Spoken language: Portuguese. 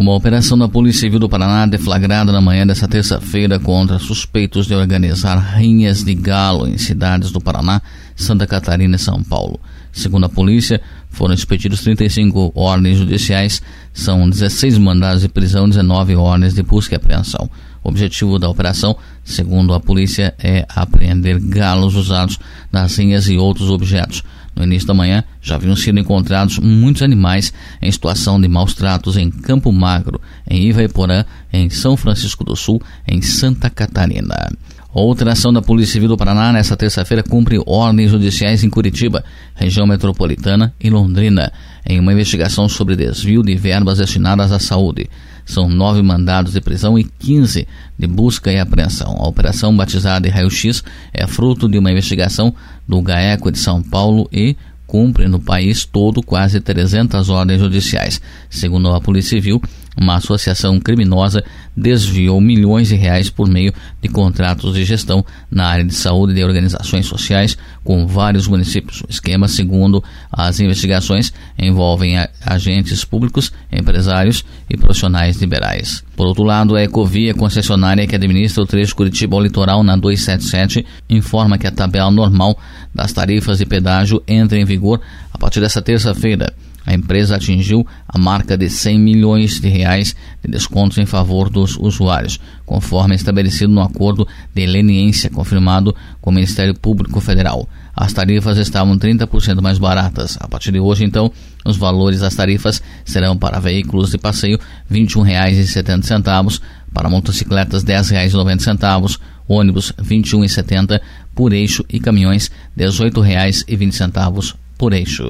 Uma operação da Polícia Civil do Paraná deflagrada na manhã desta terça-feira contra suspeitos de organizar rinhas de galo em cidades do Paraná, Santa Catarina e São Paulo. Segundo a polícia, foram expedidos 35 ordens judiciais, são 16 mandados de prisão e 19 ordens de busca e apreensão. O objetivo da operação, segundo a polícia, é apreender galos usados nas rinhas e outros objetos. No início da manhã, já haviam sido encontrados muitos animais em situação de maus tratos em Campo Magro, em Ivaiporã, em São Francisco do Sul, em Santa Catarina. Outra ação da Polícia Civil do Paraná nesta terça-feira cumpre ordens judiciais em Curitiba, região metropolitana e Londrina, em uma investigação sobre desvio de verbas destinadas à saúde. São nove mandados de prisão e 15 de busca e apreensão. A operação batizada de Raio X é fruto de uma investigação do GAECO de São Paulo e cumpre no país todo quase 300 ordens judiciais. Segundo a Polícia Civil, uma associação criminosa desviou milhões de reais por meio de contratos de gestão na área de saúde de organizações sociais com vários municípios. O esquema, segundo as investigações, envolvem agentes públicos, empresários e profissionais liberais. Por outro lado, a Ecovia, concessionária que administra o trecho Curitiba ao litoral na 277, informa que a tabela normal das tarifas de pedágio entra em vigor a partir desta terça-feira. A empresa atingiu a marca de 100 milhões de reais de descontos em favor dos usuários, conforme estabelecido no acordo de leniência confirmado com o Ministério Público Federal. As tarifas estavam 30% mais baratas. A partir de hoje, então, os valores das tarifas serão para veículos de passeio R$ 21,70, para motocicletas R$ 10,90, ônibus R$ 21,70 por eixo e caminhões R$ 18,20 por eixo.